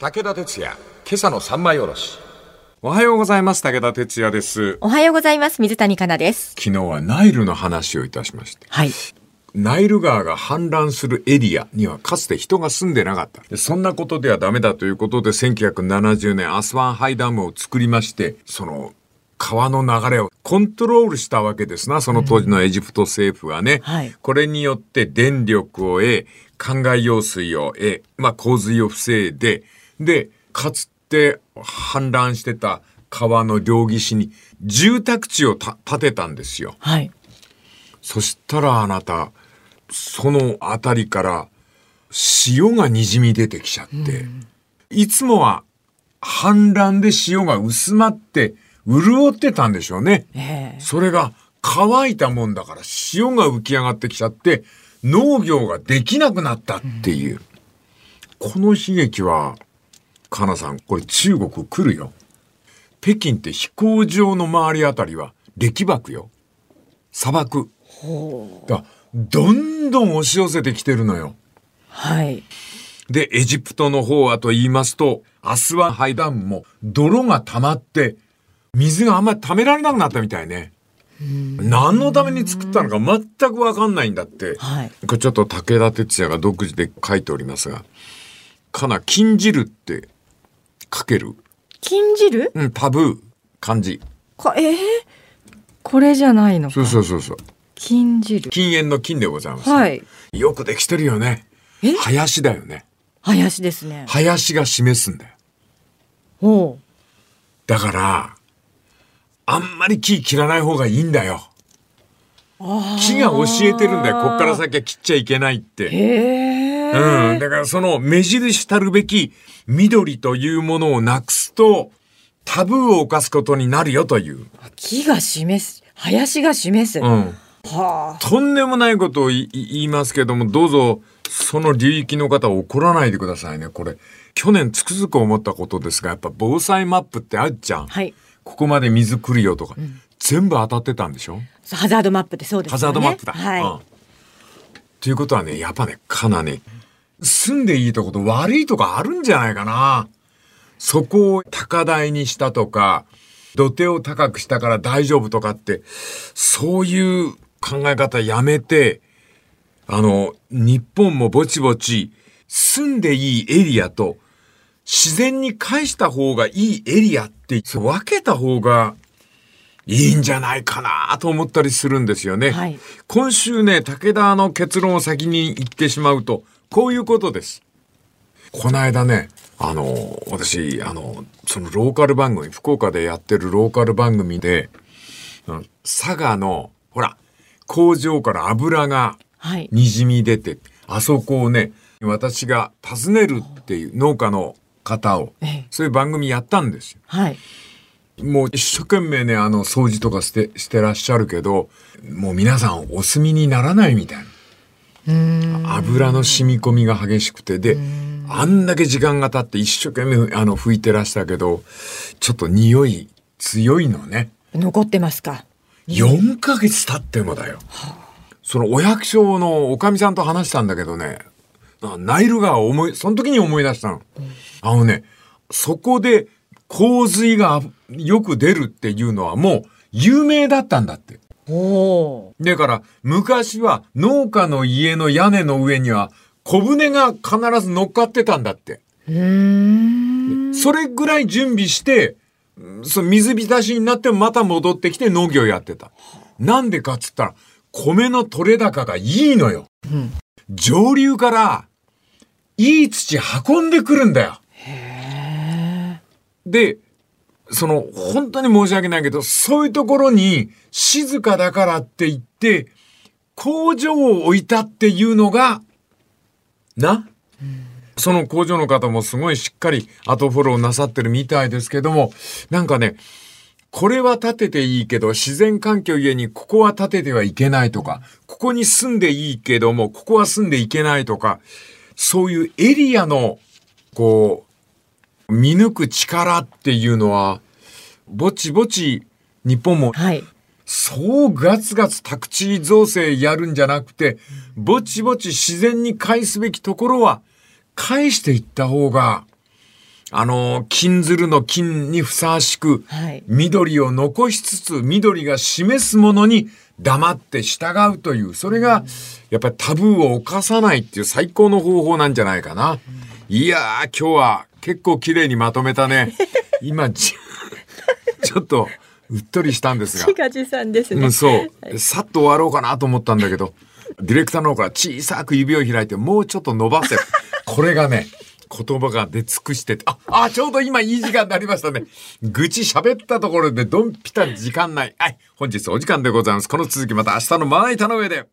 武田鉄矢、今朝の三枚おろし。おはようございます。武田鉄矢です。おはようございます。水谷香奈です。昨日はナイルの話をいたしました。はい。ナイル川が氾濫するエリアにはかつて人が住んでなかった。でそんなことではダメだということで1970年アスワンハイダムを作りまして、その川の流れをコントロールしたわけですな、その当時のエジプト政府はね。はいこれによって電力を得、灌漑用水を得、まあ洪水を防いで、で、かつて氾濫してた川の両岸に住宅地をた建てたんですよ。はい。そしたらあなた、そのあたりから潮が滲み出てきちゃって、いつもは氾濫で潮が薄まって潤ってたんでしょうね。ええそれが乾いたもんだから潮が浮き上がってきちゃって農業ができなくなったっていう。この悲劇は、かなさん、これ中国来るよ。北京って飛行場の周りあたりは歴漠よ。砂漠。だどんどん押し寄せてきてるのよ。はい。で、エジプトの方はと言いますと、アスワンハイダムも泥が溜まって、水があんまり溜められなくなったみたいね。何のために作ったのか全くわかんないんだって。はい。これちょっと武田鉄矢が独自で書いておりますが、かな、禁じるって書ける禁じる？うん、タブー、漢字。か、ええこれじゃないのか。そうそうそうそう。禁じる。禁煙の禁でございます。はい。よくできてるよね。え？林だよね。林ですね。林が示すんだよ。ほう。だから、あんまり木切らない方がいいんだよ。木が教えてるんだよ。こっから先は切っちゃいけないって。へえ。うん。だからその目印たるべき緑というものをなくすと、タブーを犯すことになるよという。木が示す。林が示す。うはん。あ。とんでもないことを言いますけども、どうぞ、その流域の方は怒らないでくださいね。これ、去年つくづく思ったことですが、やっぱ防災マップってあるじゃん。はい。ここまで水来るよとか、全部当たってたんでしょ？ハザードマップってそうですよね。ハザードマップだ。はい。うん。ということはね、やっぱね、かなね、住んでいいとこと悪いとこあるんじゃないかな。そこを高台にしたとか、土手を高くしたから大丈夫とかって、そういう考え方やめて、あの、日本もぼちぼち、住んでいいエリアと、自然に返した方がいいエリアって、分けた方がいいんじゃないかなと思ったりするんですよね。はい今週ね、武田の結論を先に言ってしまうと、こういうことです。この間ね、あの、私、あの、そのローカル番組、福岡でやってるローカル番組で、うん佐賀の、ほら、工場から油がはい。滲み出て、あそこをね、私が訪ねるっていう農家の方をええ、そういう番組やったんですよ。はい。もう一生懸命ね、あの、掃除とかして、してらっしゃるけど、もう皆さんお墨にならないみたいな。油の染み込みが激しくて、で、あんだけ時間が経って一生懸命あの拭いてらしたけど、ちょっと匂い強いのね。残ってますか？4ヶ月経ってもだよ。そのお百姓のおかみさんと話したんだけどね、あナイル川を思い、その時に思い出したの。あのね、そこで洪水がよく出るっていうのはもう有名だったんだって。おおだから昔は農家の家の屋根の上には小舟が必ず乗っかってたんだって。それぐらい準備して、うんその水浸しになってもまた戻ってきて農業やってた。なんでかっつったら、米の取れ高がいいのよ。うん上流から、いい土運んでくるんだよ。で、その、本当に申し訳ないけど、そういうところに静かだからって言って、工場を置いたっていうのが、な、その工場の方もすごいしっかり後フォローなさってるみたいですけども、なんかね、これは建てていいけど、自然環境ゆえにここは建ててはいけないとか、ここに住んでいいけども、ここは住んでいけないとか、そういうエリアの、こう、見抜く力っていうのは、ぼちぼち日本もはい。そうガツガツ宅地造成やるんじゃなくて、ぼちぼち自然に返すべきところは返していった方があの、金鶴の金にふさわしく、はい緑を残しつつ、緑が示すものに黙って従うという、それが、やっぱりタブーを犯さないっていう最高の方法なんじゃないかな。いやー、今日は結構綺麗にまとめたね。今、ち ちょっと、うっとりしたんですが。自画自賛ですね。うん、そう。さっと終わろうかなと思ったんだけど、ディレクターの方から小さく指を開いて、もうちょっと伸ばせ。これがね、言葉が出尽くしてて、あ、あ、ちょうど今いい時間になりましたね。愚痴喋ったところでドンピタ時間ない。はい、本日お時間でございます。この続きまた明日のまな板の上で。